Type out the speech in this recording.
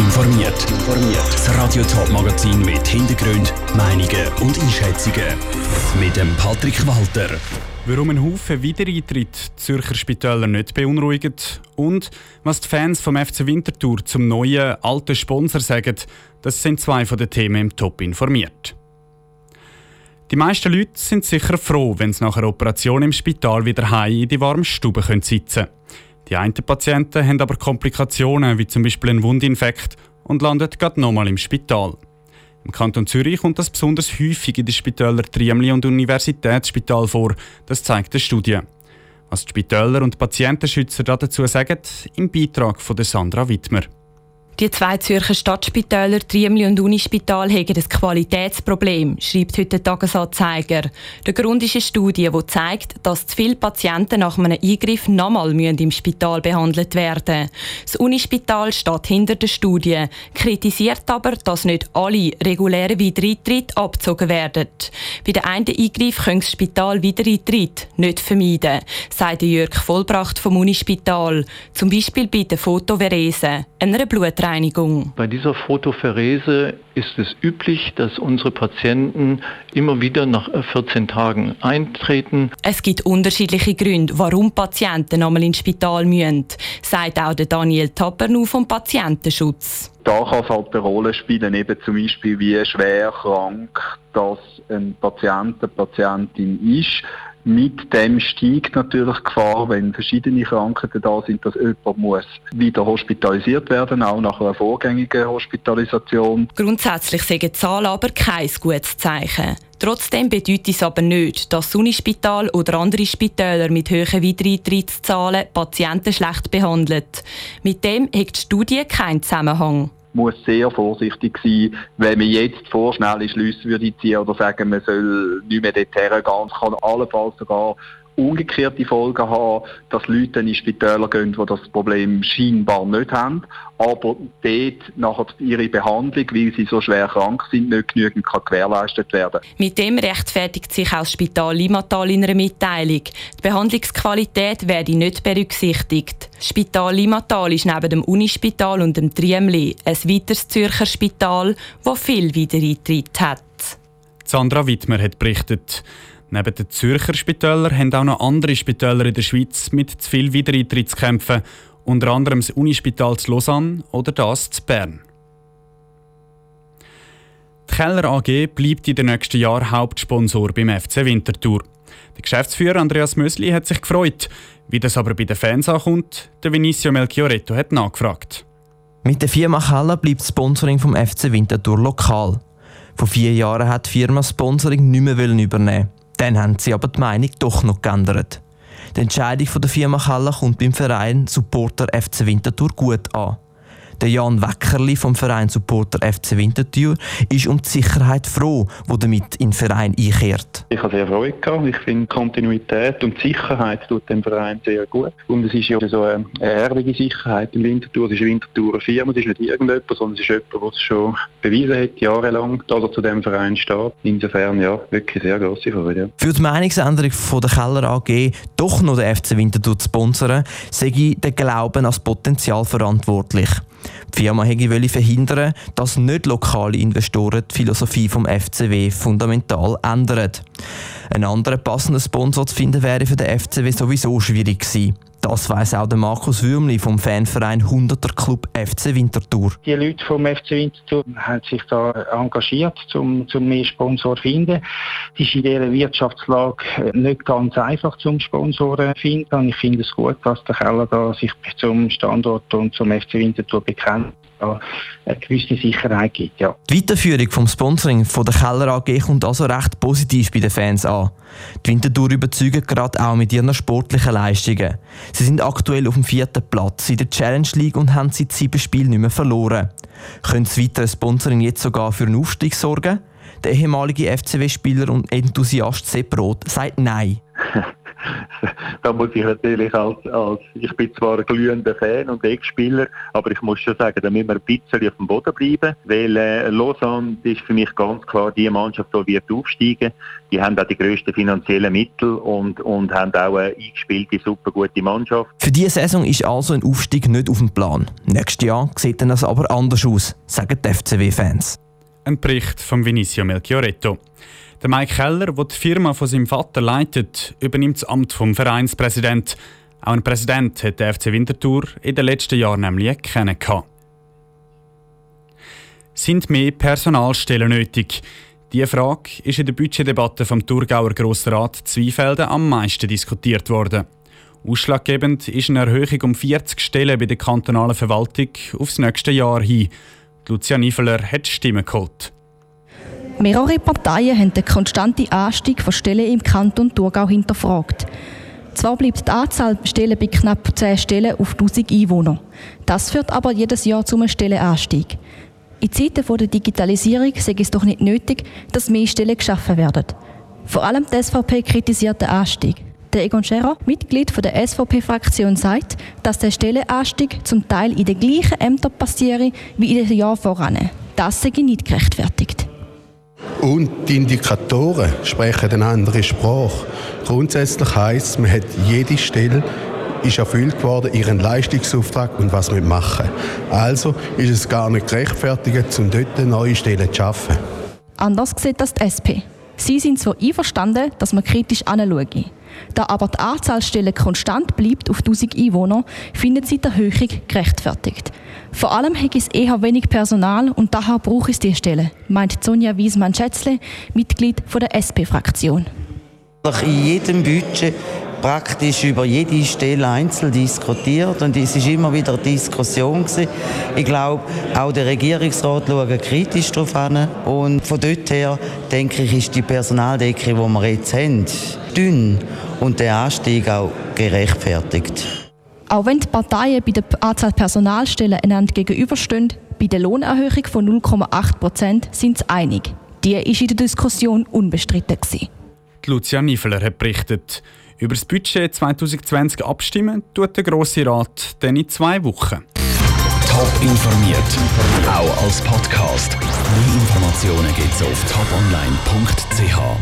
informiert. Das Radio Top Magazin mit Hintergrund, Meinungen und Einschätzungen mit dem Patrick Walter. Warum ein Haufen Wiedereintritt Zürcher Spitäler nicht beunruhigt und was die Fans vom FC Winterthur zum neuen alten Sponsor sagen, das sind zwei von den Themen im Top informiert. Die meisten Leute sind sicher froh, wenn sie nach einer Operation im Spital wieder heim in die warme Stube sitzen können. Die einen Patienten haben aber Komplikationen, wie zum Beispiel einen Wundinfekt, und landen gerade nochmal im Spital. Im Kanton Zürich kommt das besonders häufig in den Spitälern Triemli und Universitätsspital vor, das zeigt eine Studie. Was die Spitäler und Patientenschützer dazu sagen, im Beitrag von Sandra Wittmer. Die zwei Zürcher Stadtspitäler Triemli und Unispital haben ein Qualitätsproblem, schreibt heute der Tagesanzeiger. Der Grund ist eine Studie, die zeigt, dass zu viele Patienten nach einem Eingriff nochmal im Spital behandelt werden Das Unispital steht hinter der Studie, kritisiert aber, dass nicht alle regulären Wiedereintritte abgezogen werden. Bei den einen Eingriff können das Spital Wiedereintritt nicht vermeiden, sagt Jörg Vollbracht vom Unispital. Zum Beispiel bei der Fotoverese, einer Blutreinigung. Reinigung. Bei dieser Photopherese ist es üblich, dass unsere Patienten immer wieder nach 14 Tagen eintreten. Es gibt unterschiedliche Gründe, warum Patienten einmal ins Spital müssen, sagt auch Daniel Tappernu vom Patientenschutz. Da kann es halt eine Rolle spielen, eben zum Beispiel wie schwer krank dass ein Patient, eine Patientin ist mit dem steigt natürlich die Gefahr, wenn verschiedene Krankheiten da sind, dass jemand muss wieder hospitalisiert werden, auch nach einer vorgängigen Hospitalisation. Grundsätzlich sagen Zahlen aber kein gutes Zeichen. Trotzdem bedeutet es aber nicht, dass das Unispital oder andere Spitäler mit hohen Wiedereintrittszahlen Patienten schlecht behandelt. Mit dem hat die Studie keinen Zusammenhang muss sehr vorsichtig sein, wenn man jetzt vorschnelle Schlüsse würde ziehen oder sagen, man soll nicht mehr dorthin gehen. Es kann allenfalls sogar umgekehrte Folgen haben, dass Leute in Spitäler gehen, die das Problem scheinbar nicht haben, aber dort nachher ihre Behandlung, weil sie so schwer krank sind, nicht genügend kann gewährleistet werden Mit dem rechtfertigt sich auch das Spital Limatal in einer Mitteilung. Die Behandlungsqualität werde nicht berücksichtigt. Das Spital Limatal ist neben dem Unispital und dem Triemli ein weiteres Zürcher Spital, das viel Wiedereintritt hat. Sandra Wittmer hat berichtet. Neben den Zürcher Spitälern haben auch noch andere Spitäler in der Schweiz mit zu viel Wiedereintritt zu kämpfen, unter anderem das Unispital zu Lausanne oder das zu Bern. Die Keller AG bleibt in den nächsten Jahren Hauptsponsor beim FC Winterthur. Der Geschäftsführer Andreas Mösli hat sich gefreut. Wie das aber bei den Fans ankommt, der Vinicio Melchioretto hat nachgefragt. Mit der Firma Keller bleibt das Sponsoring vom FC Winterthur lokal. Vor vier Jahren hat die Firma Sponsoring nicht mehr übernehmen dann haben sie aber die Meinung doch noch geändert. Die Entscheidung der Firma Keller kommt beim Verein Supporter FC Winterthur gut an. Der Jan Weckerli vom Verein Supporter FC Winterthur ist um die Sicherheit froh, wo damit in den Verein einkehrt. Ich habe sehr Freude gehabt. Ich finde Kontinuität und Sicherheit tut dem Verein sehr gut. Und es ist ja so eine ehrliche Sicherheit im Winterthur. Es ist eine Winterthur Firma, es ist nicht irgendjemand, sondern es ist jemand, der es schon bewiesen hat, jahrelang, dass er zu dem Verein steht. Insofern, ja, wirklich sehr grosse Freude. Für die Meinungsänderung von der Keller AG doch noch den FC Winterthur zu sponsern, sehe ich den Glauben als Potenzial verantwortlich. Die Firma wollte verhindern, dass nicht lokale Investoren die Philosophie vom FCW fundamental ändern. Ein anderer passender Sponsor zu finden wäre für den FCW sowieso schwierig gewesen. Das weiss auch der Markus Würmli vom Fanverein 100er Club FC Winterthur. Die Leute vom FC Winterthur haben sich da engagiert, um, um mehr Sponsor zu finden. Es ist in dieser Wirtschaftslage nicht ganz einfach zum Sponsoren zu finden. Und ich finde es gut, dass der Keller da sich zum Standort und zum FC Winterthur bekennt eine gewisse Sicherheit gibt. Ja. Die Weiterführung vom Sponsoring von der Keller AG kommt also recht positiv bei den Fans an. Die Winterthur überzeugen gerade auch mit ihren sportlichen Leistungen. Sie sind aktuell auf dem vierten Platz in der Challenge League und haben seit sieben Spielen nicht mehr verloren. Können das weitere Sponsoring jetzt sogar für einen Aufstieg sorgen? Der ehemalige FCW-Spieler und Enthusiast Sepp Roth sagt Nein. Da muss ich natürlich als, als, ich bin zwar ein glühender Fan und Ex-Spieler, aber ich muss schon sagen, da müssen wir ein bisschen auf dem Boden bleiben, weil äh, Lausanne ist für mich ganz klar die Mannschaft, die wird aufsteigen. Die haben auch die grössten finanziellen Mittel und, und haben auch eine eingespielte, super gute Mannschaft. Für diese Saison ist also ein Aufstieg nicht auf dem Plan. Nächstes Jahr sieht dann das aber anders aus, sagen die FCW-Fans. Ein Bericht von Vinicio Melchioretto. Der Mike Keller, der die Firma von seinem Vater leitet, übernimmt das Amt vom Vereinspräsident. Auch ein Präsident hat der FC Winterthur in den letzten Jahren nämlich kennen Sind mehr Personalstellen nötig? Diese Frage ist in der Budgetdebatte vom Thurgauer Grossrat Zweifelden am meisten diskutiert worden. Ausschlaggebend ist eine Erhöhung um 40 Stellen bei der kantonalen Verwaltung aufs nächste Jahr hin. Lucia Niefeler hat Stimmen geholt. Mehrere Parteien haben den konstanten Anstieg von Stellen im Kanton Thurgau hinterfragt. Zwar bleibt die Anzahl Stellen bei knapp 10 Stellen auf 1000 Einwohner. Das führt aber jedes Jahr zu einem Stellenanstieg. In Zeiten der Digitalisierung sei es doch nicht nötig, dass mehr Stellen geschaffen werden. Vor allem die SVP kritisiert den Anstieg. Der Egon Scherer, Mitglied der SVP-Fraktion, sagt, dass der Stellenanstieg zum Teil in den gleichen Ämtern passiere wie in den Jahren voran. Das sei nicht gerechtfertigt. Und die Indikatoren sprechen eine andere Sprache. Grundsätzlich heißt man hat jede Stelle ist erfüllt worden, ihren Leistungsauftrag und was wir machen. Also ist es gar nicht gerechtfertigt, um dort neue Stellen zu schaffen. Anders sieht das die SP. Sie sind zwar einverstanden, dass man kritisch anschaue. Da aber die Anzahl Stellen konstant bleibt auf 1000 Einwohner, findet sie die Erhöhung gerechtfertigt. Vor allem hat es eher wenig Personal und daher braucht es die Stelle, meint Sonja Wiesmann-Schätzle, Mitglied der SP-Fraktion. In jedem Budget praktisch über jede Stelle einzeln diskutiert und es ist immer wieder eine Diskussion gewesen. Ich glaube, auch der Regierungsrat schaut kritisch darauf an und von dort her denke ich, ist die Personaldecke, die wir jetzt haben, dünn und der Anstieg auch gerechtfertigt. Auch wenn die Parteien bei der Anzahl Personalstellen einander gegenüberstehen, bei der Lohnerhöhung von 0,8 Prozent sind sie einig. Die war in der Diskussion unbestritten. Gewesen. Lucia Niefeler hat berichtet. Über das Budget 2020 abstimmen tut der Grosse Rat dann in zwei Wochen. Top informiert, auch als Podcast. Mehr Informationen gibt es auf toponline.ch.